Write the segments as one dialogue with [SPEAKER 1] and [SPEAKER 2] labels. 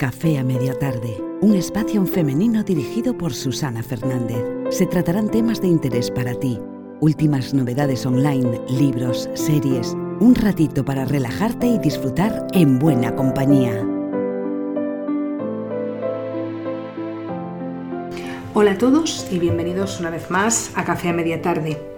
[SPEAKER 1] Café a Media Tarde, un espacio femenino dirigido por Susana Fernández. Se tratarán temas de interés para ti, últimas novedades online, libros, series, un ratito para relajarte y disfrutar en buena compañía.
[SPEAKER 2] Hola a todos y bienvenidos una vez más a Café a Media Tarde.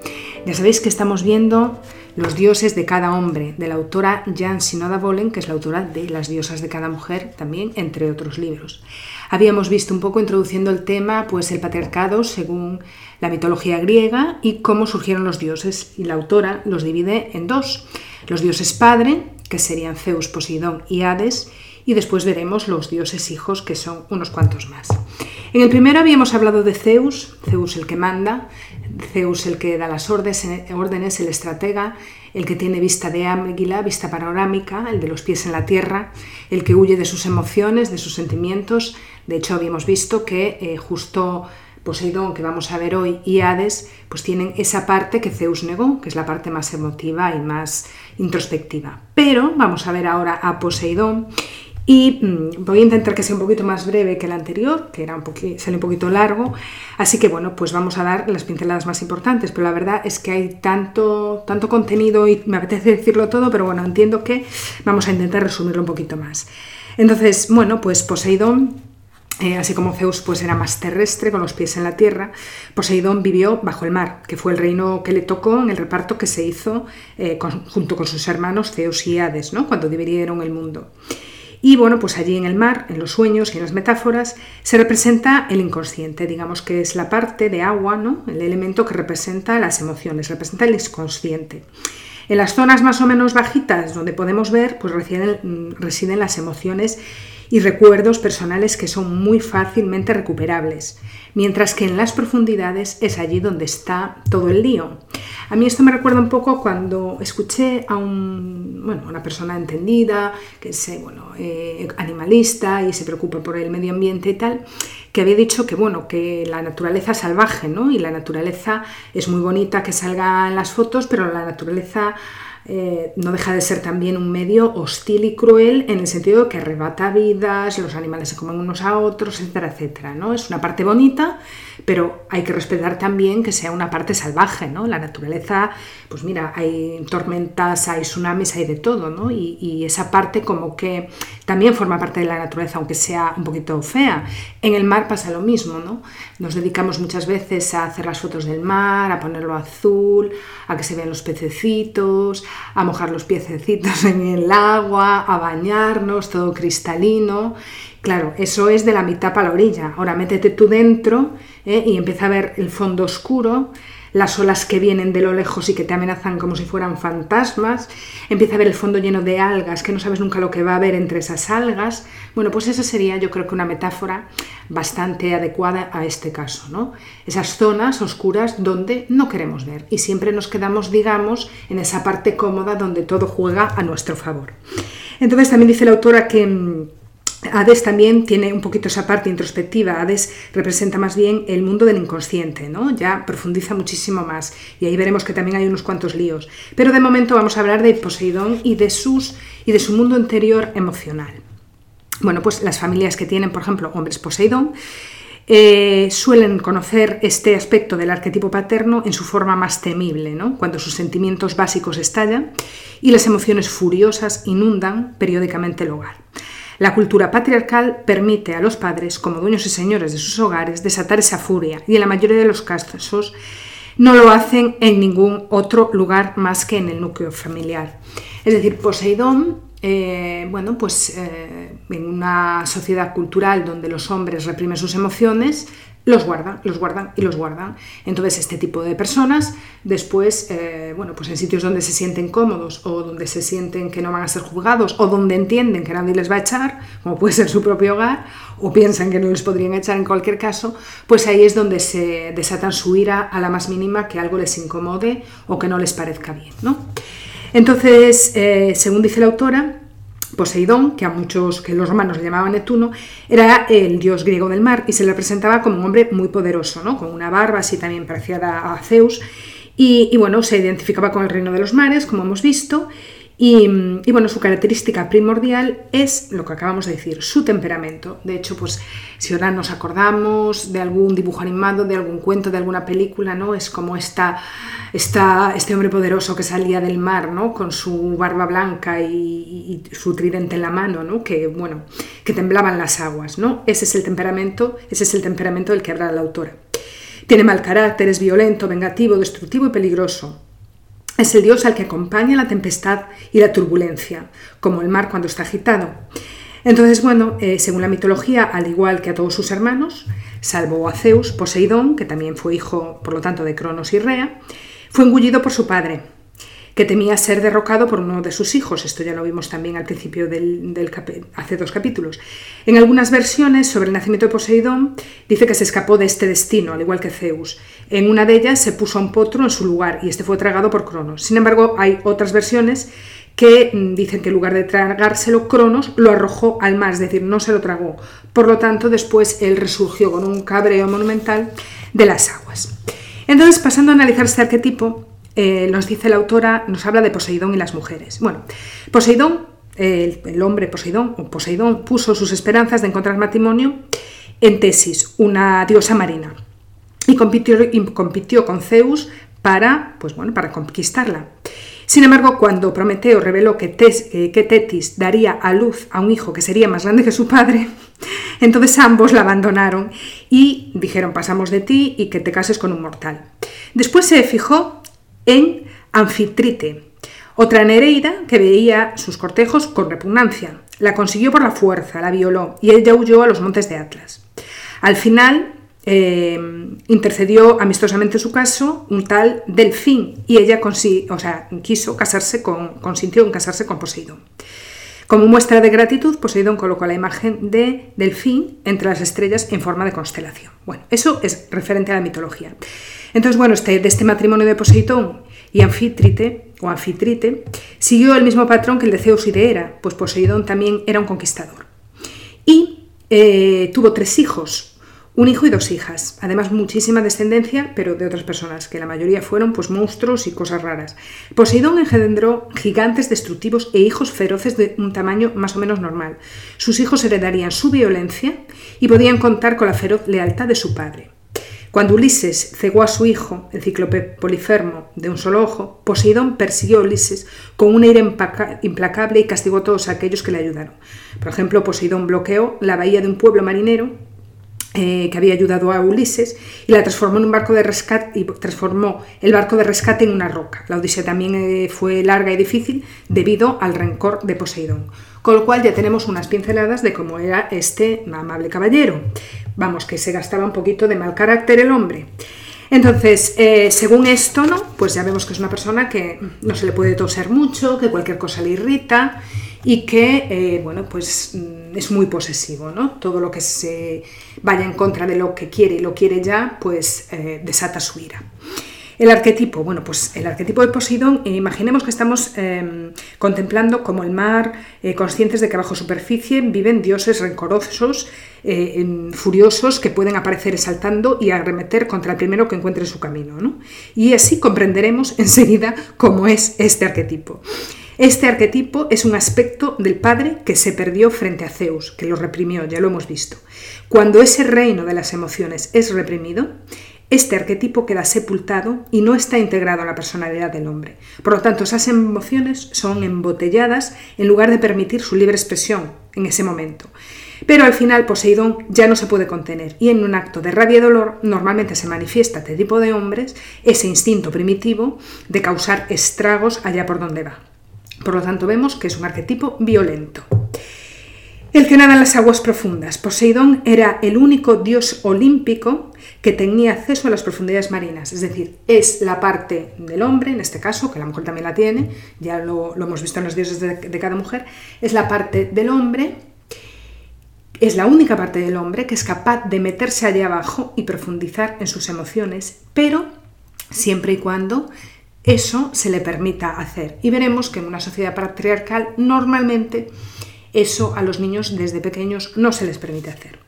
[SPEAKER 2] Ya sabéis que estamos viendo los dioses de cada hombre, de la autora Jan Sinoda Bolen, que es la autora de Las diosas de cada mujer, también entre otros libros. Habíamos visto un poco introduciendo el tema, pues el patriarcado según la mitología griega y cómo surgieron los dioses. Y la autora los divide en dos: los dioses padre, que serían Zeus, Poseidón y Hades, y después veremos los dioses hijos, que son unos cuantos más. En el primero habíamos hablado de Zeus, Zeus el que manda, Zeus el que da las órdenes, el estratega, el que tiene vista de águila, vista panorámica, el de los pies en la tierra, el que huye de sus emociones, de sus sentimientos. De hecho, habíamos visto que eh, justo Poseidón, que vamos a ver hoy, y Hades, pues tienen esa parte que Zeus negó, que es la parte más emotiva y más introspectiva. Pero vamos a ver ahora a Poseidón y mm, voy a intentar que sea un poquito más breve que el anterior, que era un sale un poquito largo. Así que bueno, pues vamos a dar las pinceladas más importantes. Pero la verdad es que hay tanto, tanto contenido y me apetece decirlo todo, pero bueno, entiendo que vamos a intentar resumirlo un poquito más. Entonces, bueno, pues Poseidón eh, así como Zeus pues era más terrestre, con los pies en la tierra, Poseidón vivió bajo el mar, que fue el reino que le tocó en el reparto que se hizo eh, junto con sus hermanos Zeus y Hades, ¿no? cuando dividieron el mundo. Y bueno, pues allí en el mar, en los sueños y en las metáforas, se representa el inconsciente, digamos que es la parte de agua, ¿no? el elemento que representa las emociones, representa el inconsciente. En las zonas más o menos bajitas donde podemos ver, pues residen, residen las emociones y recuerdos personales que son muy fácilmente recuperables, mientras que en las profundidades es allí donde está todo el lío. A mí esto me recuerda un poco cuando escuché a un, bueno, una persona entendida, que es eh, bueno, eh, animalista y se preocupa por el medio ambiente y tal, que había dicho que bueno, que la naturaleza salvaje, ¿no? Y la naturaleza es muy bonita que salga en las fotos, pero la naturaleza eh, no deja de ser también un medio hostil y cruel en el sentido de que arrebata vidas, los animales se comen unos a otros, etcétera, etcétera. ¿no? Es una parte bonita, pero hay que respetar también que sea una parte salvaje. ¿no? La naturaleza, pues mira, hay tormentas, hay tsunamis, hay de todo, ¿no? y, y esa parte como que también forma parte de la naturaleza, aunque sea un poquito fea. En el mar pasa lo mismo, ¿no? Nos dedicamos muchas veces a hacer las fotos del mar, a ponerlo azul, a que se vean los pececitos, a mojar los piececitos en el agua, a bañarnos, todo cristalino. Claro, eso es de la mitad para la orilla. Ahora métete tú dentro ¿eh? y empieza a ver el fondo oscuro las olas que vienen de lo lejos y que te amenazan como si fueran fantasmas, empieza a ver el fondo lleno de algas, que no sabes nunca lo que va a haber entre esas algas. Bueno, pues esa sería yo creo que una metáfora bastante adecuada a este caso, ¿no? Esas zonas oscuras donde no queremos ver y siempre nos quedamos, digamos, en esa parte cómoda donde todo juega a nuestro favor. Entonces también dice la autora que mm, Hades también tiene un poquito esa parte introspectiva. Hades representa más bien el mundo del inconsciente, ¿no? Ya profundiza muchísimo más y ahí veremos que también hay unos cuantos líos. Pero de momento vamos a hablar de Poseidón y de sus y de su mundo interior emocional. Bueno, pues las familias que tienen, por ejemplo, hombres Poseidón, eh, suelen conocer este aspecto del arquetipo paterno en su forma más temible, ¿no? cuando sus sentimientos básicos estallan y las emociones furiosas inundan periódicamente el hogar. La cultura patriarcal permite a los padres, como dueños y señores de sus hogares, desatar esa furia y en la mayoría de los casos no lo hacen en ningún otro lugar más que en el núcleo familiar. Es decir, Poseidón, eh, bueno, pues eh, en una sociedad cultural donde los hombres reprimen sus emociones, los guardan, los guardan y los guardan. Entonces, este tipo de personas, después, eh, bueno, pues en sitios donde se sienten cómodos o donde se sienten que no van a ser juzgados o donde entienden que nadie les va a echar, como puede ser su propio hogar, o piensan que no les podrían echar en cualquier caso, pues ahí es donde se desatan su ira a la más mínima que algo les incomode o que no les parezca bien, ¿no? Entonces, eh, según dice la autora, Poseidón, que a muchos que los romanos le llamaban Neptuno, era el dios griego del mar y se le presentaba como un hombre muy poderoso, ¿no? con una barba así también parecida a Zeus. Y, bueno, se identificaba con el reino de los mares, como hemos visto, Y, bueno, su característica primordial es lo que acabamos de decir, su temperamento. De hecho, pues si ahora nos acordamos de algún dibujo animado, de algún cuento, de alguna película, ¿no? Es como esta, esta, este hombre poderoso que salía del mar, ¿no? Con su barba blanca y, su tridente en la mano, ¿no? Que, bueno, que temblaban las aguas, ¿no? Ese es el temperamento, ese es el temperamento del que habla la autora. Tiene mal carácter, es violento, vengativo, destructivo y peligroso. Es el dios al que acompaña la tempestad y la turbulencia, como el mar cuando está agitado. Entonces, bueno, eh, según la mitología, al igual que a todos sus hermanos, salvo a Zeus, Poseidón, que también fue hijo, por lo tanto, de Cronos y Rea, fue engullido por su padre, que temía ser derrocado por uno de sus hijos. Esto ya lo vimos también al principio del, hace dos capítulos. En algunas versiones sobre el nacimiento de Poseidón dice que se escapó de este destino, al igual que Zeus. En una de ellas se puso un potro en su lugar y este fue tragado por Cronos. Sin embargo, hay otras versiones que mm, dicen que en lugar de tragárselo, Cronos lo arrojó al mar, es decir, no se lo tragó. Por lo tanto, después él resurgió con un cabreo monumental de las aguas. Entonces, pasando a analizar este arquetipo, eh, nos dice la autora, nos habla de Poseidón y las mujeres. Bueno, Poseidón, el, hombre Poseidón, o Poseidón, puso sus esperanzas de encontrar matrimonio en Tesis, una diosa marina, y compitió, compitió con Zeus para, pues bueno, para conquistarla. Sin embargo, cuando Prometeo reveló que, eh, que, Tetis daría a luz a un hijo que sería más grande que su padre, entonces ambos la abandonaron y dijeron pasamos de ti y que te cases con un mortal. Después se fijó en Anfitrite, otra Nereida que veía sus cortejos con repugnancia. La consiguió por la fuerza, la violó y ella huyó a los montes de Atlas. Al final eh, intercedió amistosamente su caso un tal Delfín y ella o sea, quiso casarse con, consintió en casarse con Poseidón. Como muestra de gratitud, Poseidón colocó la imagen de Delfín entre las estrellas en forma de constelación. Bueno, eso es referente a la mitología. Entonces, bueno, este, de este matrimonio de Poseidón y Anfitrite, o Anfitrite, siguió el mismo patrón que el de Zeus y de Hera, pues Poseidón también era un conquistador. Y eh, tuvo tres hijos, un hijo y dos hijas, además muchísima descendencia, pero de otras personas, que la mayoría fueron pues monstruos y cosas raras. Poseidón engendró gigantes destructivos e hijos feroces de un tamaño más o menos normal. Sus hijos heredarían su violencia y podían contar con la feroz lealtad de su padre. Cuando Ulises cegó a su hijo, el cíclope Polifermo, de un solo ojo, Poseidón persiguió a Ulises con una ira implacable y castigó a todos aquellos que le ayudaron. Por ejemplo, Poseidón bloqueó la bahía de un pueblo marinero eh, que había ayudado a Ulises y la transformó en un barco de rescate y transformó el barco de rescate en una roca. La odisea también eh, fue larga y difícil debido al rencor de Poseidón. Con lo cual ya tenemos unas pinceladas de cómo era este amable caballero. Vamos, que se gastaba un poquito de mal carácter el hombre. Entonces, eh, según esto, ¿no? Pues ya vemos que es una persona que no se le puede toser mucho, que cualquier cosa le irrita y que, bueno, pues mm, es muy posesivo, ¿no? Todo lo que se vaya en contra de lo que quiere y lo quiere ya, pues eh, desata su ira. El arquetipo, bueno, pues el arquetipo de Poseidón, eh, imaginemos que estamos em, contemplando como el mar, eh, conscientes de que bajo superficie viven dioses rencorosos, furiosos, que pueden aparecer exaltando y arremeter contra el primero que encuentre su camino. ¿no? Y así comprenderemos enseguida cómo es este arquetipo. Este arquetipo es un aspecto del padre que se perdió frente a Zeus, que lo reprimió, ya lo hemos visto. Cuando ese reino de las emociones es reprimido, este arquetipo queda sepultado y no está integrado a la personalidad del hombre. Por lo tanto, esas emociones son embotelladas en lugar de permitir su libre expresión en ese momento. Pero al final Poseidón ya no se puede contener y en un acto de rabia y dolor normalmente se manifiesta este tipo de hombres ese instinto primitivo de causar estragos allá por donde va. Por lo tanto vemos que es un arquetipo violento. El que nada en las aguas profundas. Poseidón era el único dios olímpico que tenía acceso a las profundidades marinas, es decir, es la parte del hombre, en este caso, que la mujer también la tiene, ya lo, hemos visto en los dioses de, de cada mujer, es la parte del hombre, es la única parte del hombre que es capaz de meterse allá abajo y profundizar en sus emociones, pero siempre y cuando eso se le permita hacer. Y veremos que en una sociedad patriarcal normalmente eso a los niños desde pequeños no se les permite hacer.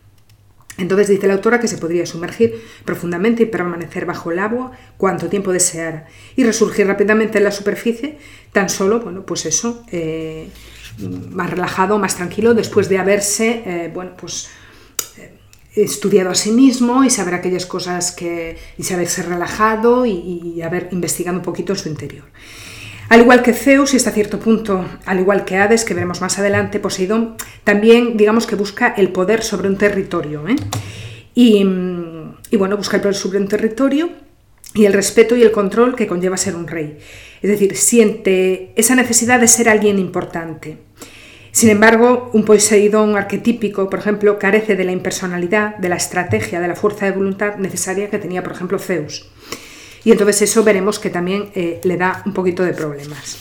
[SPEAKER 2] Entonces dice la autora que se podría sumergir profundamente y permanecer bajo el agua cuanto tiempo deseara y resurgir rápidamente en la superficie, tan solo, bueno, pues eso, eh, más relajado, más tranquilo, después de haberse, eh, bueno, pues estudiado a sí mismo y saber aquellas cosas que, y saberse relajado y, haber investigado un poquito su interior. Al igual que Zeus y hasta cierto punto, al igual que Hades, que veremos más adelante, Poseidón también digamos que busca el poder sobre un territorio. ¿eh? Y, y, bueno, busca el poder sobre un territorio y el respeto y el control que conlleva ser un rey. Es decir, siente esa necesidad de ser alguien importante. Sin embargo, un Poseidón arquetípico, por ejemplo, carece de la impersonalidad, de la estrategia, de la fuerza de voluntad necesaria que tenía, por ejemplo, Zeus. Y entonces eso veremos que también eh, le da un poquito de problemas.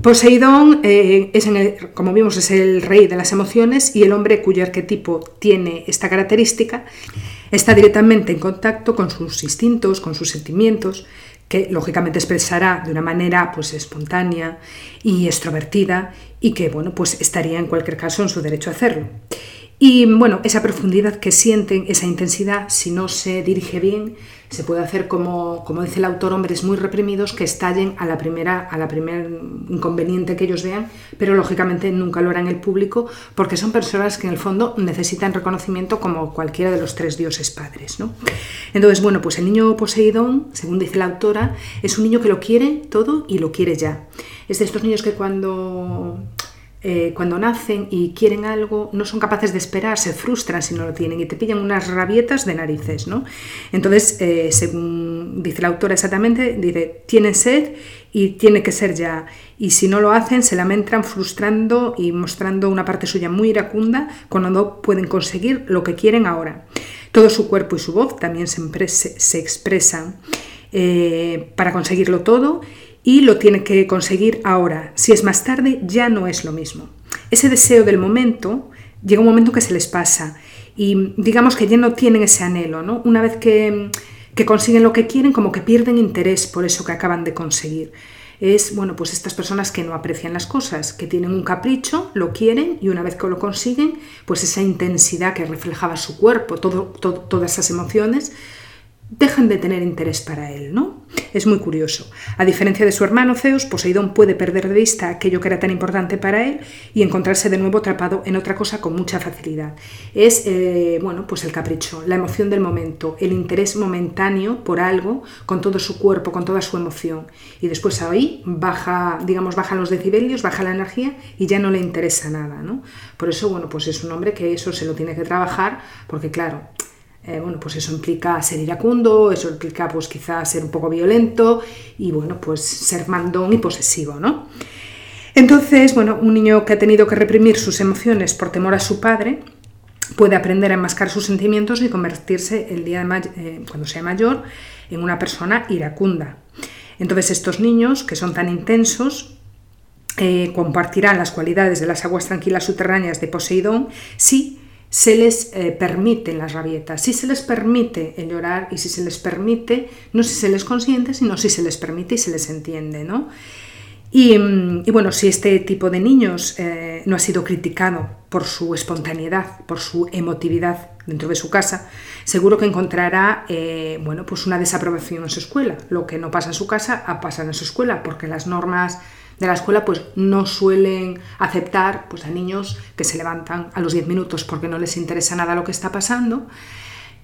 [SPEAKER 2] Poseidón, eh, es como vimos, es el rey de las emociones y el hombre cuyo arquetipo tiene esta característica está directamente en contacto con sus instintos, con sus sentimientos, que lógicamente expresará de una manera pues espontánea y extrovertida y que bueno, pues estaría en cualquier caso en su derecho a hacerlo. Y bueno, esa profundidad que sienten, esa intensidad, si no se dirige bien, se puede hacer como, como dice el autor, hombres muy reprimidos que estallen a la primera, a la primer inconveniente que ellos vean, pero lógicamente nunca lo harán el público, porque son personas que en el fondo necesitan reconocimiento como cualquiera de los tres dioses padres. ¿no? Entonces, bueno, pues el niño Poseidón, según dice la autora, es un niño que lo quiere todo y lo quiere ya. Es de estos niños que cuando eh, cuando nacen y quieren algo, no son capaces de esperar, se frustran si no lo tienen y te pillan unas rabietas de narices, ¿no? Entonces, eh, según dice la autora exactamente, dice, tienen sed y tiene que ser ya. Y si no lo hacen, se lamentan frustrando y mostrando una parte suya muy iracunda cuando no pueden conseguir lo que quieren ahora. Todo su cuerpo y su voz también se, se expresan eh, para conseguirlo todo y lo tiene que conseguir ahora. Si es más tarde, ya no es lo mismo. Ese deseo del momento llega un momento que se les pasa y digamos que ya no tienen ese anhelo, ¿no? Una vez que, que consiguen lo que quieren, como que pierden interés por eso que acaban de conseguir. Es, bueno, pues estas personas que no aprecian las cosas, que tienen un capricho, lo quieren y una vez que lo consiguen, pues esa intensidad que reflejaba su cuerpo, todo, todas esas emociones, dejan de tener interés para él, ¿no? Es muy curioso. A diferencia de su hermano Zeus, Poseidón puede perder de vista aquello que era tan importante para él y encontrarse de nuevo atrapado en otra cosa con mucha facilidad. Es, eh, bueno, pues el capricho, la emoción del momento, el interés momentáneo por algo, con todo su cuerpo, con toda su emoción. Y después ahí baja, digamos, bajan los decibelios, baja la energía y ya no le interesa nada, ¿no? Por eso, bueno, pues es un hombre que eso se lo tiene que trabajar, porque claro, eh, bueno, pues eso implica ser iracundo, eso implica pues quizás ser un poco violento y bueno, pues ser mandón y posesivo, ¿no? Entonces, bueno, un niño que ha tenido que reprimir sus emociones por temor a su padre puede aprender a enmascar sus sentimientos y convertirse el día de eh, cuando sea mayor en una persona iracunda. Entonces estos niños que son tan intensos eh, compartirán las cualidades de las aguas tranquilas subterráneas de Poseidón si se les eh, permiten las rabietas, si se les permite el llorar y si se les permite, no si se les consiente, sino si se les permite y se les entiende, ¿no? Y, mm, bueno, si este tipo de niños eh, no ha sido criticado por su espontaneidad, por su emotividad dentro de su casa, seguro que encontrará eh, bueno, pues una desaprobación en su escuela. Lo que no pasa en su casa, pasa en su escuela, porque las normas de la escuela pues no suelen aceptar pues, a niños que se levantan a los 10 minutos porque no les interesa nada lo que está pasando,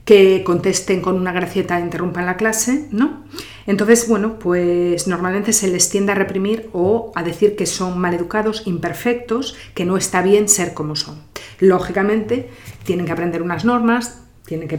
[SPEAKER 2] que contesten con una gracieta e interrumpan la clase, ¿no? Entonces, bueno, pues normalmente se les tiende a reprimir o a decir que son maleducados, imperfectos, que no está bien ser como son. Lógicamente, tienen que aprender unas normas, tiene que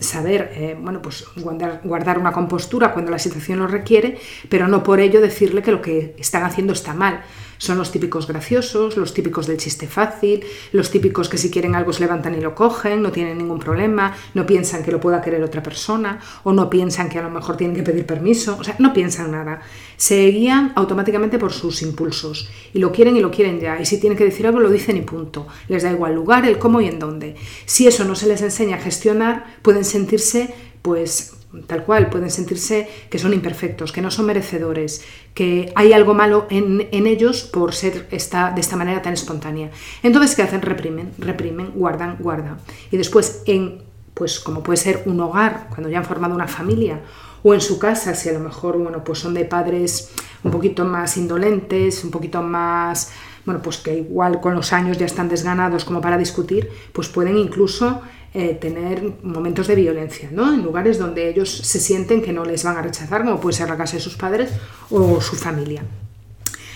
[SPEAKER 2] saber eh, bueno, pues guardar, guardar, una compostura cuando la situación lo requiere, pero no por ello decirle que lo que están haciendo está mal. Son los típicos graciosos, los típicos del chiste fácil, los típicos que si quieren algo se levantan y lo cogen, no tienen ningún problema, no piensan que lo pueda querer otra persona o no piensan que a lo mejor tienen que pedir permiso, o sea, no piensan nada. Se guían automáticamente por sus impulsos y lo quieren y lo quieren ya. Y si tienen que decir algo, lo dicen y punto. Les da igual lugar, el cómo y en dónde. Si eso no se les enseña a gestionar, pueden sentirse pues tal cual, pueden sentirse que son imperfectos, que no son merecedores, que hay algo malo en, ellos por ser esta, de esta manera tan espontánea. Entonces, ¿qué hacen? Reprimen, reprimen, guardan, guardan. Y después, en, pues como puede ser un hogar, cuando ya han formado una familia, o en su casa, si a lo mejor, bueno, pues son de padres un poquito más indolentes, un poquito más, bueno, pues que igual con los años ya están desganados como para discutir, pues pueden incluso eh, tener momentos de violencia, ¿no? En lugares donde ellos se sienten que no les van a rechazar, como puede ser la casa de sus padres o su familia.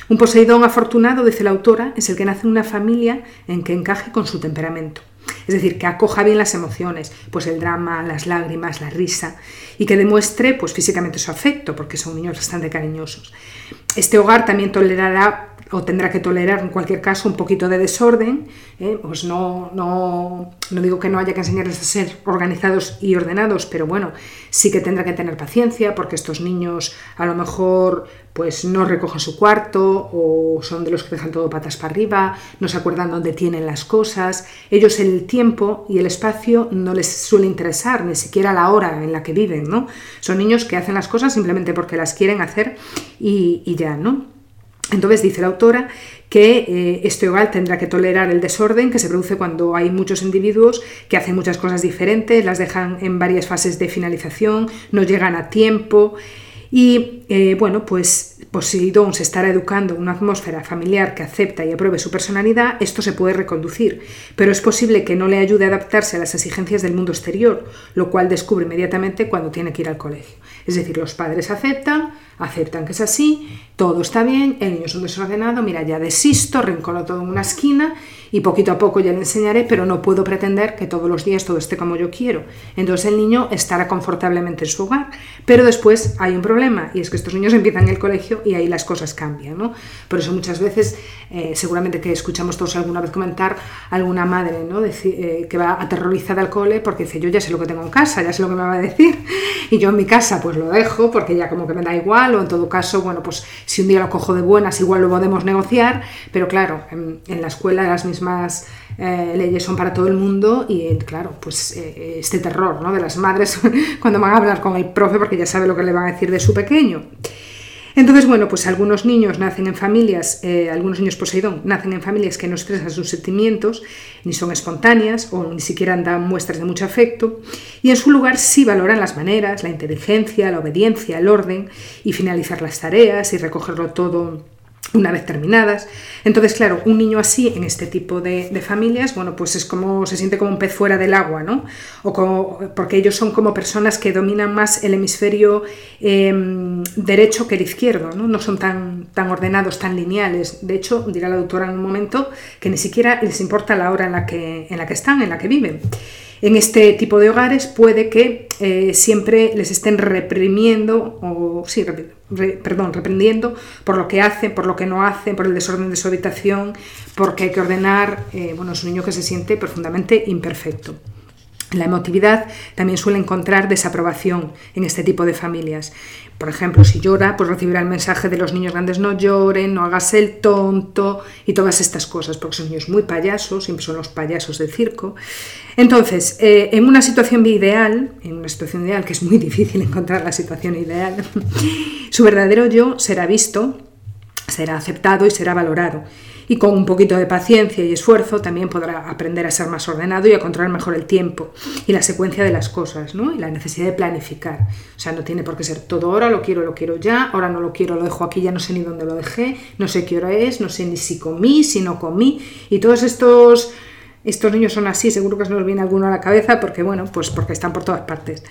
[SPEAKER 2] Un Poseidón afortunado, dice la autora, es el que nace en una familia en que encaje con su temperamento. Es decir, que acoja bien las emociones, pues el drama, las lágrimas, la risa, y que demuestre pues físicamente su afecto, porque son niños bastante cariñosos. Este hogar también tolerará o tendrá que tolerar en cualquier caso un poquito de desorden, ¿eh? pues no, no, no, digo que no haya que enseñarles a ser organizados y ordenados, pero bueno, sí que tendrá que tener paciencia porque estos niños a lo mejor pues no recogen su cuarto o son de los que dejan todo patas para arriba, no se acuerdan dónde tienen las cosas, ellos el tiempo y el espacio no les suele interesar, ni siquiera la hora en la que viven, ¿no? Son niños que hacen las cosas simplemente porque las quieren hacer y, y ya, ¿no? Entonces dice la autora que eh, este hogar tendrá que tolerar el desorden que se produce cuando hay muchos individuos que hacen muchas cosas diferentes, las dejan en varias fases de finalización, no llegan a tiempo y eh, bueno, pues Poseidón se estará educando en una atmósfera familiar que acepta y apruebe su personalidad, esto se puede reconducir, pero es posible que no le ayude a adaptarse a las exigencias del mundo exterior, lo cual descubre inmediatamente cuando tiene que ir al colegio. Es decir, los padres aceptan, aceptan que es así, todo está bien, el niño es un desordenado, mira, ya desisto, rincolo todo en una esquina y poquito a poco ya le enseñaré, pero no puedo pretender que todos los días todo esté como yo quiero. Entonces el niño estará confortablemente en su hogar, pero después hay un problema y es que estos niños empiezan el colegio y ahí las cosas cambian. ¿no? Por eso muchas veces, eh, seguramente que escuchamos todos alguna vez comentar alguna madre ¿no? Eh, que va aterrorizada al cole porque dice, yo ya sé lo que tengo en casa, ya sé lo que me va a decir, y yo en mi casa pues lo dejo porque ya como que me da igual, o en todo caso, bueno, pues si un día lo cojo de buenas, igual lo podemos negociar, pero claro, en, la escuela las mismas eh, leyes son para todo el mundo y claro, pues eh, este terror ¿no? de las madres cuando van a hablar con el profe porque ya sabe lo que le van a decir de su pequeño. Entonces, bueno, pues algunos niños nacen en familias, eh, algunos niños Poseidón nacen en familias que no expresan sus sentimientos, ni son espontáneas o ni siquiera dan muestras de mucho afecto, y en su lugar sí valoran las maneras, la inteligencia, la obediencia, el orden y finalizar las tareas y recogerlo todo una vez terminadas. Entonces, claro, un niño así en este tipo de, familias, bueno, pues es como se siente como un pez fuera del agua, ¿no? O como, porque ellos son como personas que dominan más el hemisferio em, derecho que el izquierdo, ¿no? No son tan, tan ordenados, tan lineales. De hecho, dirá la doctora en un momento que ni siquiera les importa la hora en la que, en la que están, en la que viven. En este tipo de hogares puede que eh, siempre les estén reprimiendo, o sí, perdón, reprendiendo por lo que hacen, por lo que no hacen, por el desorden de su habitación, porque hay que ordenar, eh, bueno, es un niño que se siente profundamente imperfecto. La emotividad también suele encontrar desaprobación en este tipo de familias. Por ejemplo, si llora, pues recibirá el mensaje de los niños grandes no lloren, no hagas el tonto y todas estas cosas, porque son niños muy payasos, siempre son los payasos del circo. Entonces, eh, en una situación ideal, en una situación ideal, que es muy difícil encontrar la situación ideal, su verdadero yo será visto, será aceptado y será valorado y con un poquito de paciencia y esfuerzo también podrá aprender a ser más ordenado y a controlar mejor el tiempo y la secuencia de las cosas, ¿no? Y la necesidad de planificar. O sea, no tiene por qué ser todo ahora, lo quiero, lo quiero ya, ahora no lo quiero, lo dejo aquí, ya no sé ni dónde lo dejé, no sé qué hora es, no sé ni si comí, si no comí. Y todos estos estos niños son así, seguro que os nos viene alguno a la cabeza porque, bueno, pues porque están por todas partes.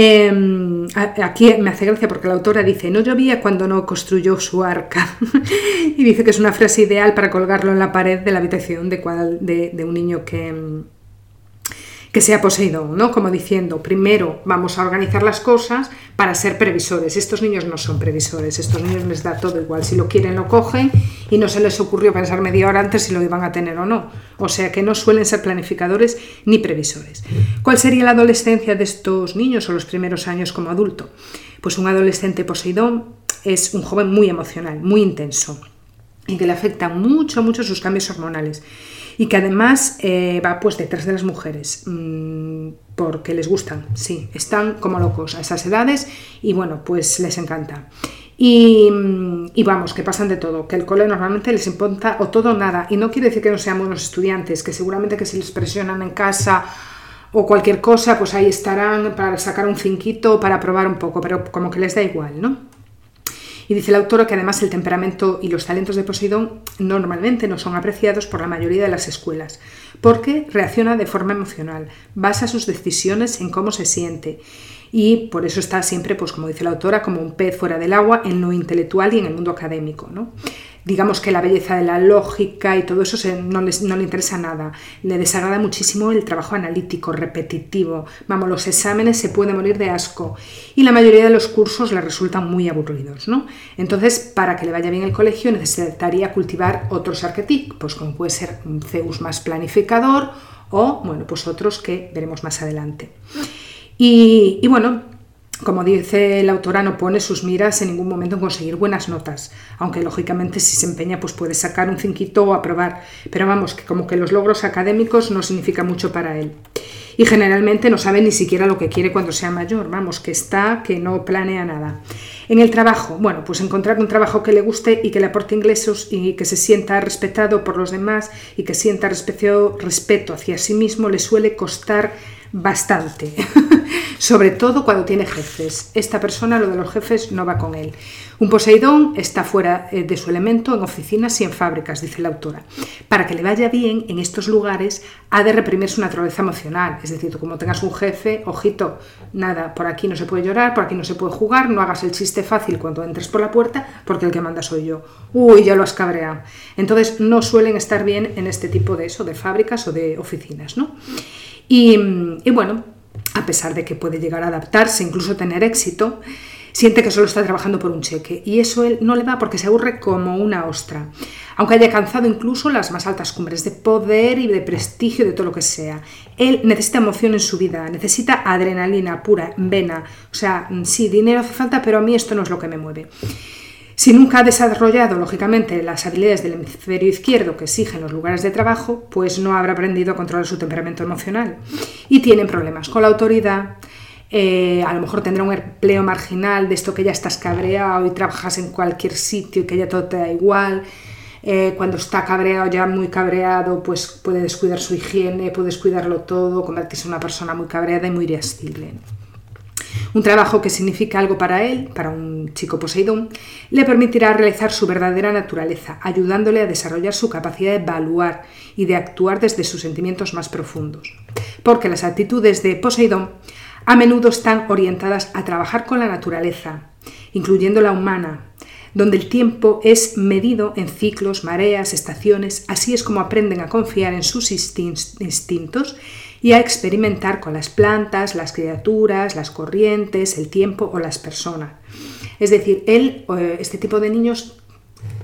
[SPEAKER 2] Em, aquí me hace gracia porque la autora dice, no llovía cuando no construyó su arca. y dice que es una frase ideal para colgarlo en la pared de la habitación de, de un niño que, que sea poseído, ¿no? Como diciendo, primero vamos a organizar las cosas para ser previsores. Estos niños no son previsores, estos niños les da todo igual. Si lo quieren, lo cogen y no se les ocurrió pensar media hora antes si lo iban a tener o no. O sea que no suelen ser planificadores ni previsores. ¿Cuál sería la adolescencia de estos niños o los primeros años como adulto? Pues un adolescente poseidón es un joven muy emocional, muy intenso y que le afectan mucho, mucho sus cambios hormonales y que además eh, va pues detrás de las mujeres. Mm, porque les gustan, sí, están como locos a esas edades y bueno, pues les encanta. Y, vamos, que pasan de todo, que el cole normalmente les importa o todo o nada. Y no quiere decir que no sean buenos estudiantes, que seguramente que si les presionan en casa o cualquier cosa, pues ahí estarán para sacar un cinquito, para probar un poco, pero como que les da igual, ¿no? Y dice la autora que además el temperamento y los talentos de Poseidón normalmente no son apreciados por la mayoría de las escuelas, porque reacciona de forma emocional, basa sus decisiones en cómo se siente y por eso está siempre, pues como dice la autora, como un pez fuera del agua en lo intelectual y en el mundo académico. ¿no? Digamos que la belleza de la lógica y todo eso no, no, le interesa nada. Le desagrada muchísimo el trabajo analítico, repetitivo. Vamos, los exámenes se puede morir de asco y la mayoría de los cursos le resultan muy aburridos. ¿no? Entonces, para que le vaya bien el colegio necesitaría cultivar otros arquetipos, como puede ser un Zeus más planificador o, bueno, pues otros que veremos más adelante. Y, bueno, como dice la autora, no pone sus miras en ningún momento en conseguir buenas notas, aunque lógicamente si se empeña pues puede sacar un cinquito o aprobar, pero vamos, que como que los logros académicos no significa mucho para él. Y generalmente no sabe ni siquiera lo que quiere cuando sea mayor, vamos, que está, que no planea nada. En el trabajo, bueno, pues encontrar un trabajo que le guste y que le aporte ingresos y que se sienta respetado por los demás y que sienta respeto hacia sí mismo le suele costar bastante, sobre todo cuando tiene jefes. Esta persona, lo de los jefes, no va con él. Un Poseidón está fuera eh, de su elemento en oficinas y en fábricas, dice la autora. Para que le vaya bien en estos lugares, ha de reprimir su naturaleza emocional. Es decir, como tengas un jefe, ojito, nada, por aquí no se puede llorar, por aquí no se puede jugar, no hagas el chiste fácil cuando entres por la puerta, porque el que manda soy yo. Uy, ya lo has cabreado. Entonces, no suelen estar bien en este tipo de eso, de fábricas o de oficinas, ¿no? Y, bueno, a pesar de que puede llegar a adaptarse, incluso tener éxito, siente que solo está trabajando por un cheque y eso él no le va porque se aburre como una ostra, aunque haya alcanzado incluso las más altas cumbres de poder y de prestigio de todo lo que sea. Él necesita emoción en su vida, necesita adrenalina pura, vena, o sea, sí, dinero hace falta, pero a mí esto no es lo que me mueve. Si nunca ha desarrollado, lógicamente, las habilidades del hemisferio izquierdo que exigen los lugares de trabajo, pues no habrá aprendido a controlar su temperamento emocional. Y tienen problemas con la autoridad, eh, a lo mejor tendrá un empleo marginal de esto que ya estás cabreado y trabajas en cualquier sitio y que ya todo te da igual. Eh, cuando está cabreado, ya muy cabreado, pues puede descuidar su higiene, puede descuidarlo todo, convertirse en una persona muy cabreada y muy irascible. Un trabajo que significa algo para él, para un chico Poseidón, le permitirá realizar su verdadera naturaleza, ayudándole a desarrollar su capacidad de evaluar y de actuar desde sus sentimientos más profundos. Porque las actitudes de Poseidón a menudo están orientadas a trabajar con la naturaleza, incluyendo la humana, donde el tiempo es medido en ciclos, mareas, estaciones, así es como aprenden a confiar en sus instintos y a experimentar con las plantas, las criaturas, las corrientes, el tiempo o las personas. Es decir, él, eh, este tipo de niños,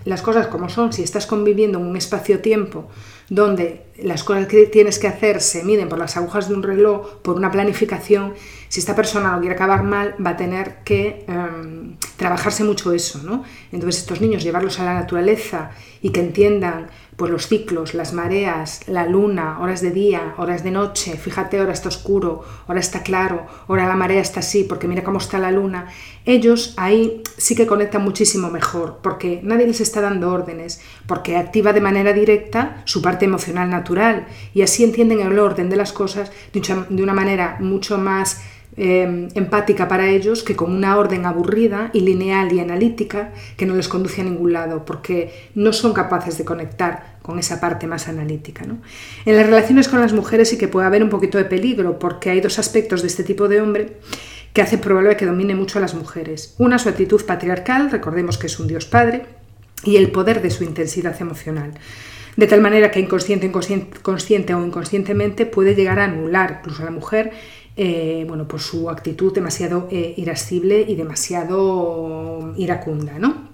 [SPEAKER 2] las cosas como son, si estás conviviendo en un espacio-tiempo donde las cosas que tienes que hacer se miden por las agujas de un reloj, por una planificación, si esta persona no quiere acabar mal, va a tener que em, trabajarse mucho eso. ¿no? Entonces estos niños llevarlos a la naturaleza y que entiendan pues los ciclos, las mareas, la luna, horas de día, horas de noche, fíjate, ahora está oscuro, ahora está claro, ahora la marea está así, porque mira cómo está la luna, ellos ahí sí que conectan muchísimo mejor, porque nadie les está dando órdenes, porque activa de manera directa su parte emocional natural y así entienden el orden de las cosas de una manera mucho más Em, empática para ellos que con una orden aburrida y lineal y analítica que no les conduce a ningún lado, porque no son capaces de conectar con esa parte más analítica. En las relaciones con las mujeres sí que puede haber un poquito de peligro, porque hay dos aspectos de este tipo de hombre que hacen probable que domine mucho a las mujeres. Una, su actitud patriarcal, recordemos que es un dios padre, y el poder de su intensidad emocional de tal manera que inconsciente, consciente o inconscientemente puede llegar a anular incluso a la mujer eh, bueno, por su actitud demasiado eh, irascible y demasiado iracunda, ¿no?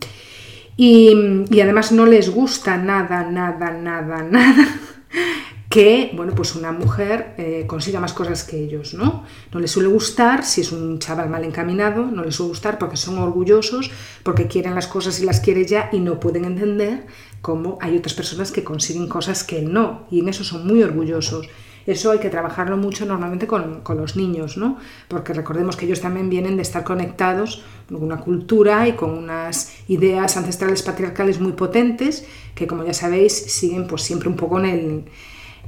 [SPEAKER 2] Y, además no les gusta nada, nada, nada, nada que, bueno, pues una mujer eh, consiga más cosas que ellos, ¿no? No les suele gustar si es un chaval mal encaminado, no les suele gustar porque son orgullosos, porque quieren las cosas y las quiere ya y no pueden entender cómo hay otras personas que consiguen cosas que no, y en eso son muy orgullosos Eso hay que trabajarlo mucho normalmente con, con, los niños, ¿no? Porque recordemos que ellos también vienen de estar conectados con una cultura y con unas ideas ancestrales patriarcales muy potentes que, como ya sabéis, siguen pues siempre un poco en el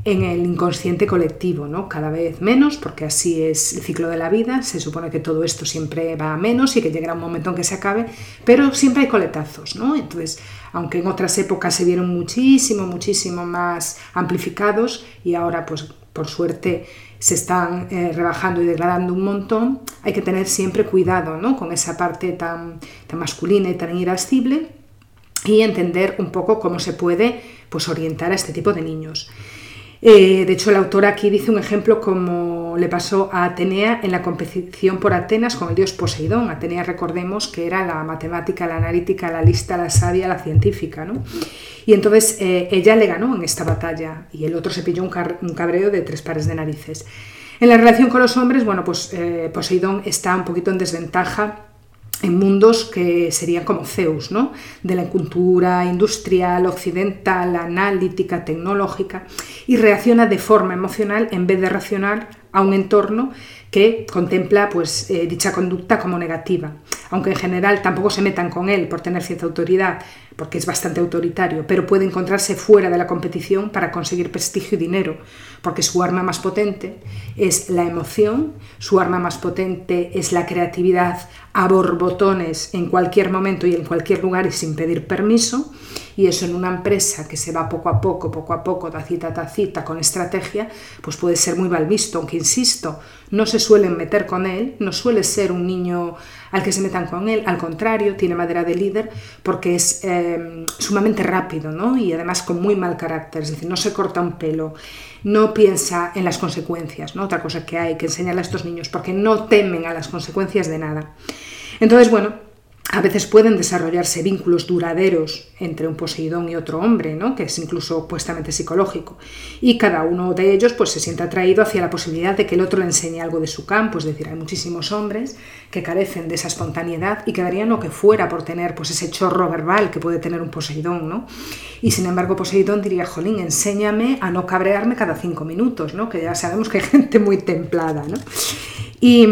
[SPEAKER 2] en el inconsciente colectivo, ¿no? Cada vez menos, porque así es el ciclo de la vida, se supone que todo esto siempre va a menos y que llegará un momento en que se acabe, pero siempre hay coletazos, ¿no? Entonces, aunque en otras épocas se vieron muchísimo, muchísimo más amplificados y ahora, pues, por suerte, se están eh, rebajando y degradando un montón, hay que tener siempre cuidado, ¿no? Con esa parte tan, tan masculina y tan irascible y entender un poco cómo se puede, pues, orientar a este tipo de niños. Eh, de hecho, la autora aquí dice un ejemplo como le pasó a Atenea en la competición por Atenas con el dios Poseidón. Atenea, recordemos que era la matemática, la analítica, la lista, la sabia, la científica. ¿no? Y entonces eh, ella le ganó en esta batalla y el otro se pilló un, cabreo de tres pares de narices. En la relación con los hombres, bueno, pues eh, Poseidón está un poquito en desventaja en mundos que serían como Zeus, ¿no? de la cultura industrial, occidental, analítica, tecnológica, y reacciona de forma emocional en vez de racional a un entorno que contempla pues, eh, dicha conducta como negativa, aunque en general tampoco se metan con él por tener cierta autoridad, porque es bastante autoritario, pero puede encontrarse fuera de la competición para conseguir prestigio y dinero, porque su arma más potente es la emoción, su arma más potente es la creatividad a borbotones en cualquier momento y en cualquier lugar y sin pedir permiso, y eso en una empresa que se va poco a poco, poco a poco, tacita a tacita, con estrategia, pues puede ser muy mal visto, aunque insisto, no se suelen meter con él, no suele ser un niño al que se metan con él, al contrario, tiene madera de líder porque es eh, sumamente rápido ¿no? y además con muy mal carácter, es decir, no se corta un pelo, no piensa en las consecuencias, ¿no? otra cosa que hay que enseñarle a estos niños, porque no temen a las consecuencias de nada. Entonces, bueno, a veces pueden desarrollarse vínculos duraderos entre un Poseidón y otro hombre, ¿no? que es incluso opuestamente psicológico, y cada uno de ellos pues, se siente atraído hacia la posibilidad de que el otro le enseñe algo de su campo, es decir, hay muchísimos hombres que carecen de esa espontaneidad y que darían lo que fuera por tener pues, ese chorro verbal que puede tener un Poseidón, ¿no? y sin embargo Poseidón diría, jolín, enséñame a no cabrearme cada cinco minutos, ¿no? que ya sabemos que hay gente muy templada. ¿no? Y,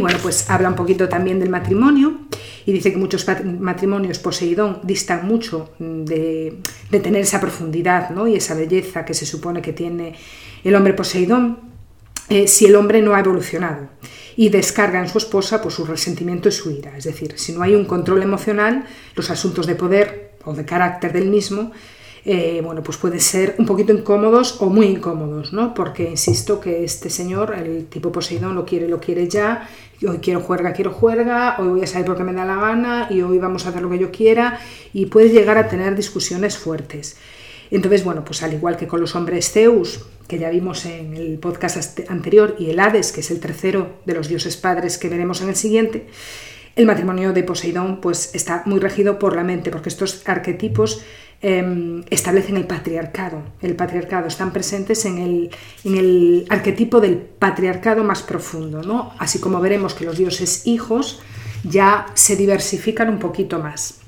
[SPEAKER 2] bueno, pues habla un poquito también del matrimonio y dice que muchos matrimonios Poseidón distan mucho de, tener esa profundidad ¿no? y esa belleza que se supone que tiene el hombre Poseidón eh, si el hombre no ha evolucionado y descarga en su esposa pues, su resentimiento y su ira. Es decir, si no hay un control emocional, los asuntos de poder o de carácter del mismo eh, bueno, pues pueden ser un poquito incómodos o muy incómodos, ¿no? Porque insisto que este señor, el tipo Poseidón, lo quiere, lo quiere ya, hoy quiero juerga, quiero juerga, hoy voy a salir porque me da la gana y hoy vamos a hacer lo que yo quiera y puede llegar a tener discusiones fuertes. Entonces, bueno, pues al igual que con los hombres Zeus, que ya vimos en el podcast anterior, y el Hades, que es el tercero de los dioses padres que veremos en el siguiente, el matrimonio de Poseidón pues está muy regido por la mente, porque estos arquetipos Em, establecen el patriarcado. El patriarcado están presentes en el, en el, arquetipo del patriarcado más profundo, ¿no? así como veremos que los dioses hijos ya se diversifican un poquito más.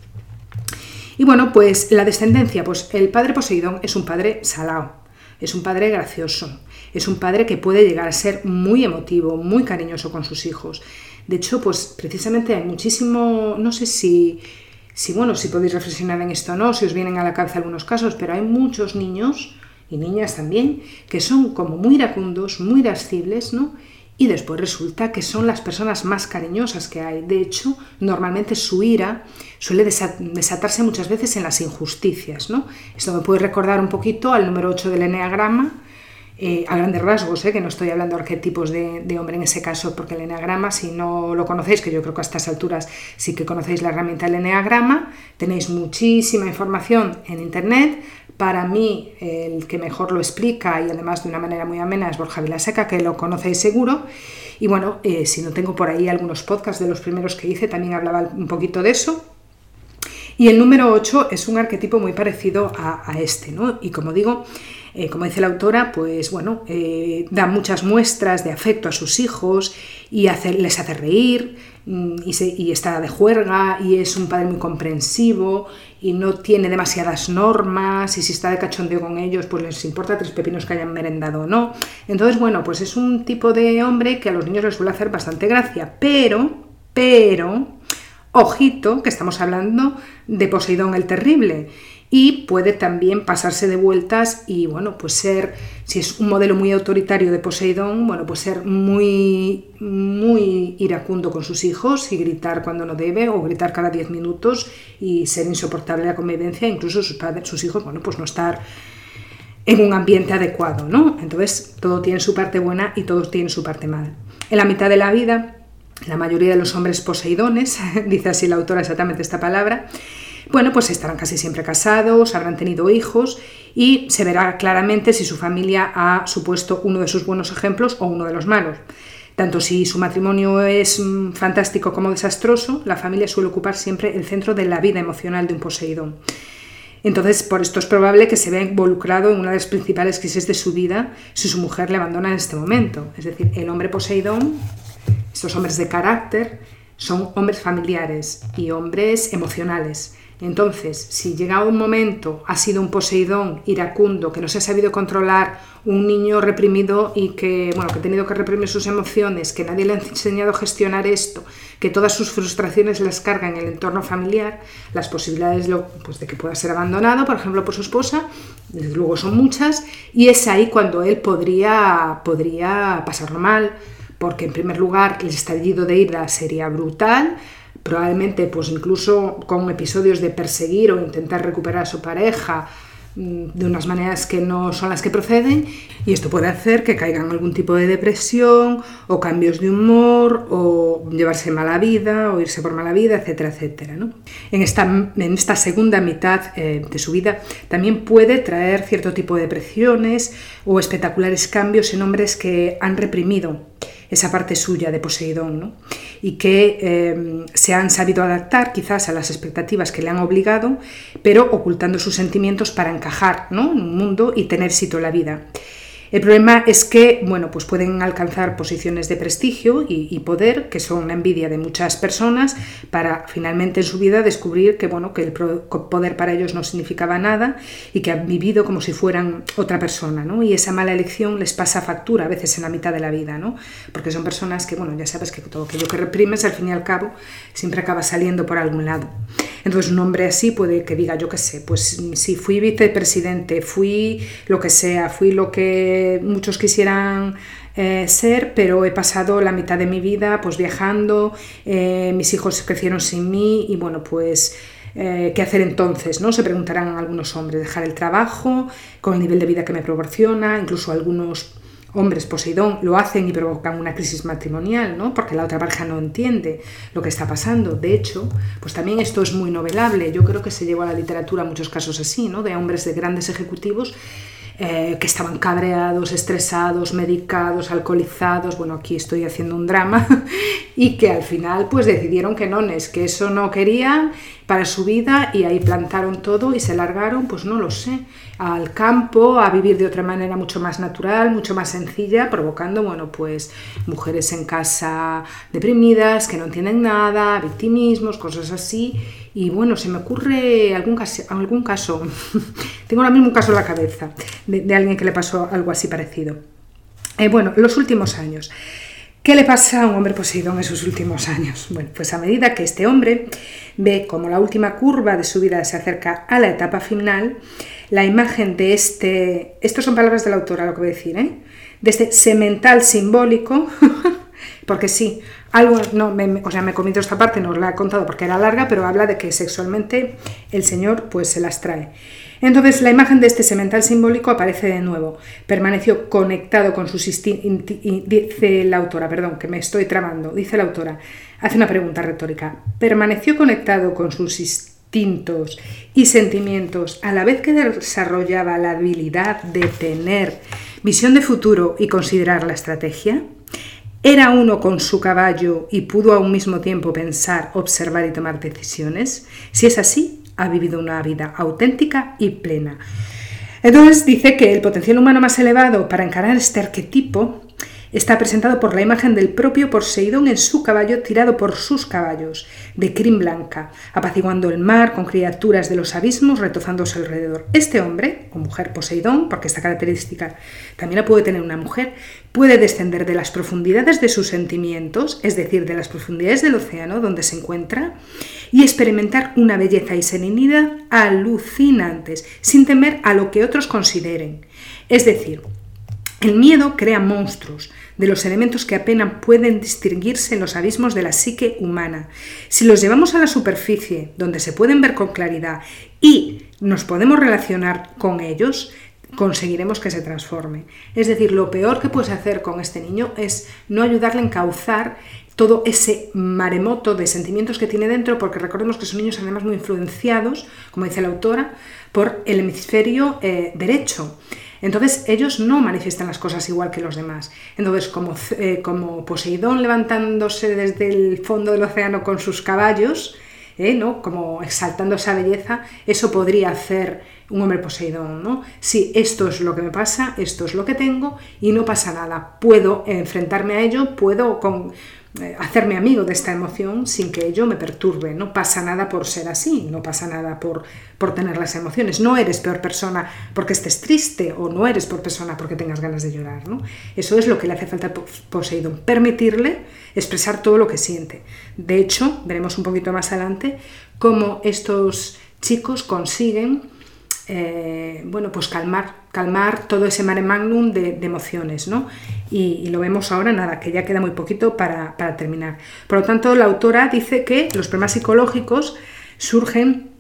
[SPEAKER 2] Y bueno, pues la descendencia, pues el padre Poseidón es un padre salao, es un padre gracioso, es un padre que puede llegar a ser muy emotivo, muy cariñoso con sus hijos. De hecho, pues precisamente hay muchísimo, no sé si si bueno, si podéis reflexionar en esto o no, si os vienen a la cabeza algunos casos, pero hay muchos niños y niñas también que son como muy iracundos, muy irascibles, ¿no? Y después resulta que son las personas más cariñosas que hay. De hecho, normalmente su ira suele desatarse muchas veces en las injusticias, ¿no? Esto me puede recordar un poquito al número 8 del Enneagrama, eh, a grandes rasgos, eh, que no estoy hablando de arquetipos de, hombre en ese caso, porque el eneagrama, si no lo conocéis, que yo creo que a estas alturas sí que conocéis la herramienta del eneagrama, tenéis muchísima información en internet. Para mí, el que mejor lo explica y además de una manera muy amena es Borja Vilaseca, que lo conocéis seguro. Y bueno, eh, si no tengo por ahí algunos podcasts de los primeros que hice, también hablaba un poquito de eso. Y el número 8 es un arquetipo muy parecido a este, ¿no? Y como digo, Eh, como dice la autora, pues bueno, eh, da muchas muestras de afecto a sus hijos y les hace reír mm, y, está de juerga y es un padre muy comprensivo y no tiene demasiadas normas y si está de cachondeo con ellos pues les importa tres pepinos que hayan merendado o no. Entonces bueno, pues es un tipo de hombre que a los niños les suele hacer bastante gracia, pero, pero, ojito que estamos hablando de Poseidón el Terrible y puede también pasarse de vueltas y bueno, pues ser, si es un modelo muy autoritario de Poseidón, bueno, pues ser muy, muy iracundo con sus hijos y gritar cuando no debe o gritar cada 10 minutos y ser insoportable la convivencia, incluso sus, padres, sus hijos, bueno, pues no estar en un ambiente adecuado, ¿no? Entonces todo tiene su parte buena y todo tiene su parte mal. En la mitad de la vida, la mayoría de los hombres poseidones, dice así la autora exactamente esta palabra, bueno, pues estarán casi siempre casados, habrán tenido hijos y se verá claramente si su familia ha supuesto uno de sus buenos ejemplos o uno de los malos. Tanto si su matrimonio es mm, fantástico como desastroso, la familia suele ocupar siempre el centro de la vida emocional de un poseído. Entonces, por esto es probable que se vea involucrado en una de las principales crisis de su vida si su mujer le abandona en este momento. Es decir, el hombre poseidón, estos hombres de carácter, son hombres familiares y hombres emocionales. Entonces, si llega un momento, ha sido un poseidón iracundo, que no se ha sabido controlar, un niño reprimido y que, bueno, que ha tenido que reprimir sus emociones, que nadie le ha enseñado a gestionar esto, que todas sus frustraciones las carga en el entorno familiar, las posibilidades pues, de que pueda ser abandonado, por ejemplo, por su esposa, desde luego son muchas, y es ahí cuando él podría, podría pasarlo mal, porque en primer lugar el estallido de ira sería brutal, probablemente pues incluso con episodios de perseguir o intentar recuperar a su pareja mm, de unas maneras que no son las que proceden y esto puede hacer que caigan algún tipo de depresión o cambios de humor o llevarse mala vida o irse por mala vida, etcétera, etcétera. En, esta, en esta segunda mitad eh, de su vida también puede traer cierto tipo de depresiones o espectaculares cambios en hombres que han reprimido esa parte suya de Poseidón, y que em, se han sabido adaptar quizás a las expectativas que le han obligado, pero ocultando sus sentimientos para encajar en un mundo y tener éxito en la vida. El problema es que, bueno, pues pueden alcanzar posiciones de prestigio y, poder, que son la envidia de muchas personas, para finalmente en su vida descubrir que, bueno, que el poder para ellos no significaba nada y que han vivido como si fueran otra persona, ¿no? Y esa mala elección les pasa factura a veces en la mitad de la vida, ¿no? Porque son personas que, bueno, ya sabes que todo aquello que reprimes, al fin y al cabo, siempre acaba saliendo por algún lado. Entonces un hombre así puede que diga, yo qué sé, pues si fui vicepresidente, fui lo que sea, fui lo que muchos quisieran eh, ser, pero he pasado la mitad de mi vida pues viajando, eh, mis hijos crecieron sin mí y bueno, pues... Eh, ¿Qué hacer entonces? ¿no? Se preguntarán algunos hombres, dejar el trabajo con el nivel de vida que me proporciona, incluso algunos hombres Poseidón lo hacen y provocan una crisis matrimonial, ¿no? Porque la otra pareja no entiende lo que está pasando. De hecho, pues también esto es muy novelable. Yo creo que se lleva a la literatura muchos casos así, ¿no? De hombres de grandes ejecutivos eh, que estaban cabreados, estresados, medicados, alcoholizados, bueno, aquí estoy haciendo un drama, y que al final pues decidieron que no, es que eso no querían para su vida y ahí plantaron todo y se largaron, pues no lo sé, al campo, a vivir de otra manera mucho más natural, mucho más sencilla, provocando, bueno, pues mujeres en casa deprimidas, que no entienden nada, victimismos, cosas así, y bueno, se me ocurre algún caso, algún caso tengo ahora mismo un caso en la cabeza de, alguien que le pasó algo así parecido. Eh, bueno, los últimos años. ¿Qué le pasa a un hombre poseído en esos últimos años? Bueno, pues a medida que este hombre ve como la última curva de su vida se acerca a la etapa final, la imagen de este, estas son palabras de la autora lo que voy a decir, ¿eh? de este semental simbólico, porque sí, algo, no, me, o sea, me comido esta parte, no os la he contado porque era larga, pero habla de que sexualmente el Señor pues se las trae. Entonces la imagen de este semental simbólico aparece de nuevo. Permaneció conectado con sus dice la autora, perdón, que me estoy trabando, dice la autora, hace una pregunta retórica. Permaneció conectado con sus instintos y sentimientos a la vez que desarrollaba la habilidad de tener visión de futuro y considerar la estrategia. ¿Era uno con su caballo y pudo a un mismo tiempo pensar, observar y tomar decisiones? Si es así, ha vivido una vida auténtica y plena. Entonces dice que el potencial humano más elevado para encarar este arquetipo Está presentado por la imagen del propio Poseidón en su caballo tirado por sus caballos, de crin blanca, apaciguando el mar con criaturas de los abismos retozándose alrededor. Este hombre, o mujer Poseidón, porque esta característica también la puede tener una mujer, puede descender de las profundidades de sus sentimientos, es decir, de las profundidades del océano donde se encuentra, y experimentar una belleza y serenidad alucinantes, sin temer a lo que otros consideren. Es decir, el miedo crea monstruos, de los elementos que apenas pueden distinguirse en los abismos de la psique humana. Si los llevamos a la superficie, donde se pueden ver con claridad y nos podemos relacionar con ellos, conseguiremos que se transforme. Es decir, lo peor que puedes hacer con este niño es no ayudarle a encauzar todo ese maremoto de sentimientos que tiene dentro, porque recordemos que son niños además muy influenciados, como dice la autora, por el hemisferio eh, derecho. Entonces ellos no manifiestan las cosas igual que los demás. Entonces como, eh, como Poseidón levantándose desde el fondo del océano con sus caballos, eh, ¿no? como exaltando esa belleza, eso podría hacer un hombre Poseidón. ¿no? Si esto es lo que me pasa, esto es lo que tengo y no pasa nada. Puedo enfrentarme a ello, puedo con, hacerme amigo de esta emoción sin que ello me perturbe. No pasa nada por ser así, no pasa nada por, por tener las emociones. No eres peor persona porque estés triste o no eres peor persona porque tengas ganas de llorar. ¿no? Eso es lo que le hace falta a Poseidón, permitirle expresar todo lo que siente. De hecho, veremos un poquito más adelante cómo estos chicos consiguen eh, bueno, pues calmar, calmar todo ese mare magnum de, emociones, ¿no? Y, lo vemos ahora, nada, que ya queda muy poquito para, para terminar. Por lo tanto, la autora dice que los problemas psicológicos surgen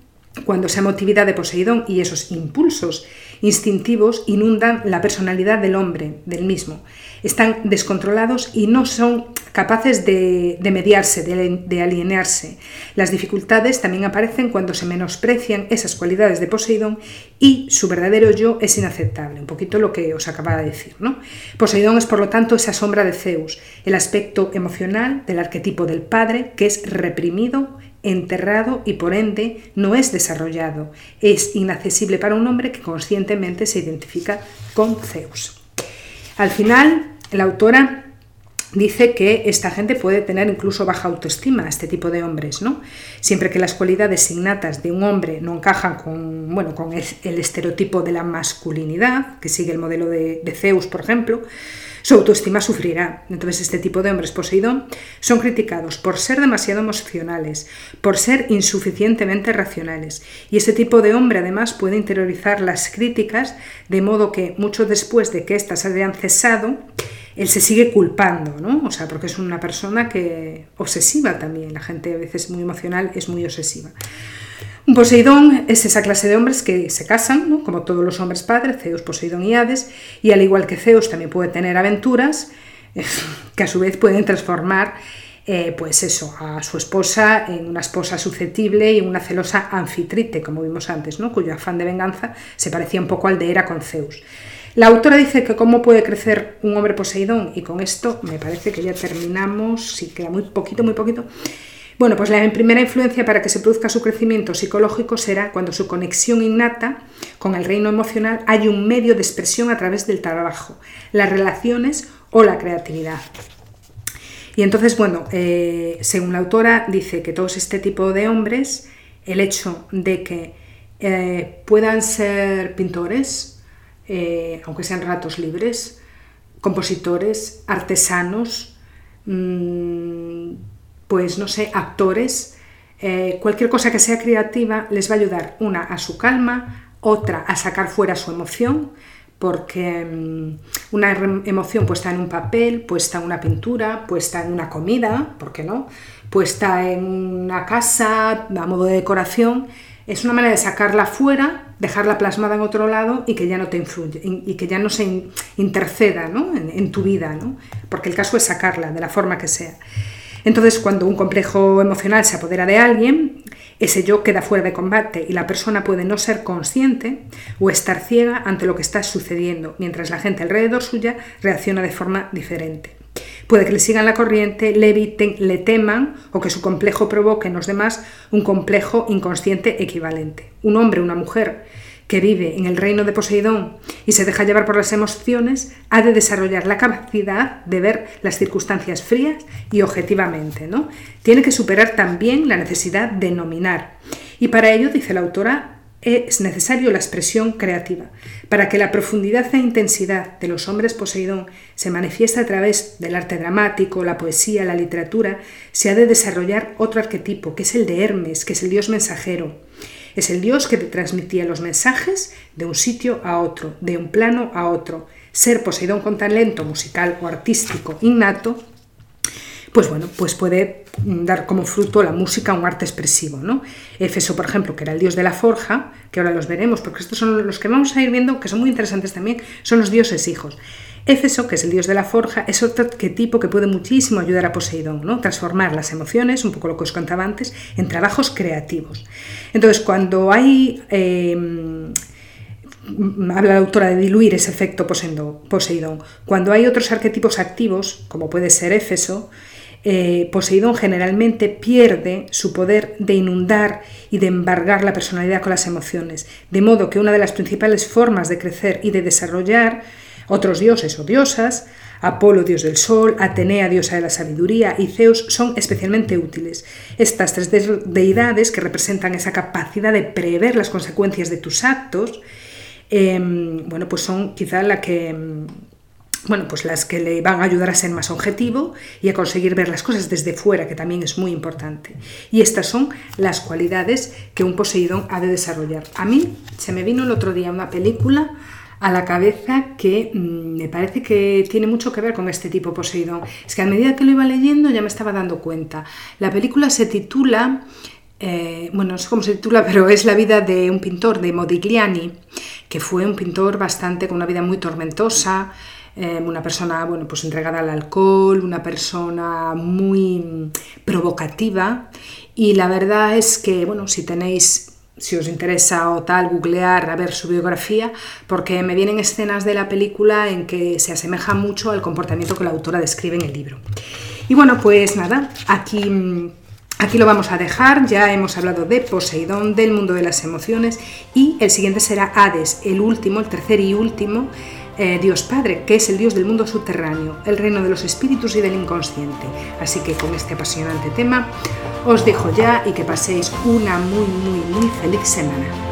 [SPEAKER 2] cuando esa emotividad de Poseidón y esos impulsos instintivos inundan la personalidad del hombre, del mismo. Están descontrolados y no son capaces de, mediarse, de, alinearse. Las dificultades también aparecen cuando se menosprecian esas cualidades de Poseidón y su verdadero yo es inaceptable. Un poquito lo que os acababa de decir. ¿no? Poseidón es por lo tanto esa sombra de Zeus, el aspecto emocional del arquetipo del padre que es reprimido enterrado y por ende no es desarrollado. Es inaccesible para un hombre que conscientemente se identifica con Zeus. Al final, la autora dice que esta gente puede tener incluso baja autoestima, este tipo de hombres, ¿no? Siempre que las cualidades innatas de un hombre no encajan con, bueno, con el estereotipo de la masculinidad, que sigue el modelo de, de Zeus, por ejemplo, su autoestima sufrirá. Entonces este tipo de hombres Poseidón son criticados por ser demasiado emocionales, por ser insuficientemente racionales. Y este tipo de hombre además puede interiorizar las críticas de modo que mucho después de que éstas hayan cesado, él se sigue culpando, ¿no? O sea, porque es una persona que obsesiva también. La gente a veces muy emocional es muy obsesiva. Un Poseidón es esa clase de hombres que se casan, como todos los hombres padres, Zeus, Poseidón y Hades, y al igual que Zeus también puede tener aventuras que a su vez pueden transformar eh, pues eso, a su esposa en una esposa susceptible y una celosa anfitrite, como vimos antes, ¿no? cuyo afán de venganza se parecía un poco al de Hera con Zeus. La autora dice que cómo puede crecer un hombre Poseidón, y con esto me parece que ya terminamos, si queda muy poquito, muy poquito. Bueno, pues la primera influencia para que se produzca su crecimiento psicológico será cuando su conexión innata con el reino emocional hay un medio de expresión a través del trabajo, las relaciones o la creatividad. Y entonces, bueno, eh, según la autora, dice que todos este tipo de hombres, el hecho de que eh, puedan ser pintores, eh, aunque sean ratos libres, compositores, artesanos, mmm, pues no sé, actores, eh, cualquier cosa que sea creativa les va a ayudar, una, a su calma, otra, a sacar fuera su emoción, porque mm, una emoción puesta en un papel, puesta en una pintura, puesta en una comida, ¿por qué no? Puesta en una casa a modo de decoración, es una manera de sacarla fuera, dejarla plasmada en otro lado y que ya no te influye y que ya no se interceda en, en, tu vida, ¿no? porque el caso es sacarla de la forma que sea. Entonces, cuando un complejo emocional se apodera de alguien, ese yo queda fuera de combate y la persona puede no ser consciente o estar ciega ante lo que está sucediendo, mientras la gente alrededor suya reacciona de forma diferente. Puede que le sigan la corriente, le eviten, le teman o que su complejo provoque en los demás un complejo inconsciente equivalente. Un hombre una mujer que vive en el reino de Poseidón y se deja llevar por las emociones, ha de desarrollar la capacidad de ver las circunstancias frías y objetivamente. ¿no? Tiene que superar también la necesidad de nominar. Y para ello, dice la autora, es necesario la expresión creativa. Para que la profundidad e intensidad de los hombres Poseidón se manifieste a través del arte dramático, la poesía, la literatura, se ha de desarrollar otro arquetipo, que es el de Hermes, que es el dios mensajero. Es el dios que te transmitía los mensajes de un sitio a otro, de un plano a otro. Ser Poseidón con talento musical o artístico innato pues bueno, pues puede dar como fruto la música un arte expresivo. ¿no? Éfeso, por ejemplo, que era el dios de la forja, que ahora los veremos, porque estos son los que vamos a ir viendo, que son muy interesantes también, son los dioses hijos. Éfeso, que es el dios de la forja, es otro tipo que puede muchísimo ayudar a Poseidón, ¿no? transformar las emociones, un poco lo que os contaba antes, en trabajos creativos. Entonces, cuando hay... Em, habla la autora de diluir ese efecto Poseidón. Cuando hay otros arquetipos activos, como puede ser Éfeso, eh, Poseidón generalmente pierde su poder de inundar y de embargar la personalidad con las emociones, de modo que una de las principales formas de crecer y de desarrollar otros dioses o diosas, Apolo, dios del sol, Atenea, diosa de la sabiduría, y Zeus son especialmente útiles. Estas tres deidades que representan esa capacidad de prever las consecuencias de tus actos, em, bueno, pues son quizá la que bueno, pues las que le van a ayudar a ser más objetivo y a conseguir ver las cosas desde fuera, que también es muy importante. Y estas son las cualidades que un Poseidón ha de desarrollar. A mí se me vino el otro día una película a la cabeza que mm, me parece que tiene mucho que ver con este tipo Poseidón. Es que a medida que lo iba leyendo ya me estaba dando cuenta. La película se titula, eh, bueno, no sé cómo se titula, pero es la vida de un pintor, de Modigliani, que fue un pintor bastante con una vida muy tormentosa, Em, una persona bueno, pues entregada al alcohol, una persona muy provocativa y la verdad es que bueno, si tenéis si os interesa o tal, googlear a ver su biografía, porque me vienen escenas de la película en que se asemeja mucho al comportamiento que la autora describe en el libro. Y bueno, pues nada, aquí, aquí lo vamos a dejar, ya hemos hablado de Poseidón, del mundo de las emociones, y el siguiente será Hades, el último, el tercer y último, eh, Dios Padre, que es el Dios del mundo subterráneo, el reino de los espíritus y del inconsciente. Así que con este apasionante tema os dejo ya y que paséis una muy, muy, muy feliz semana.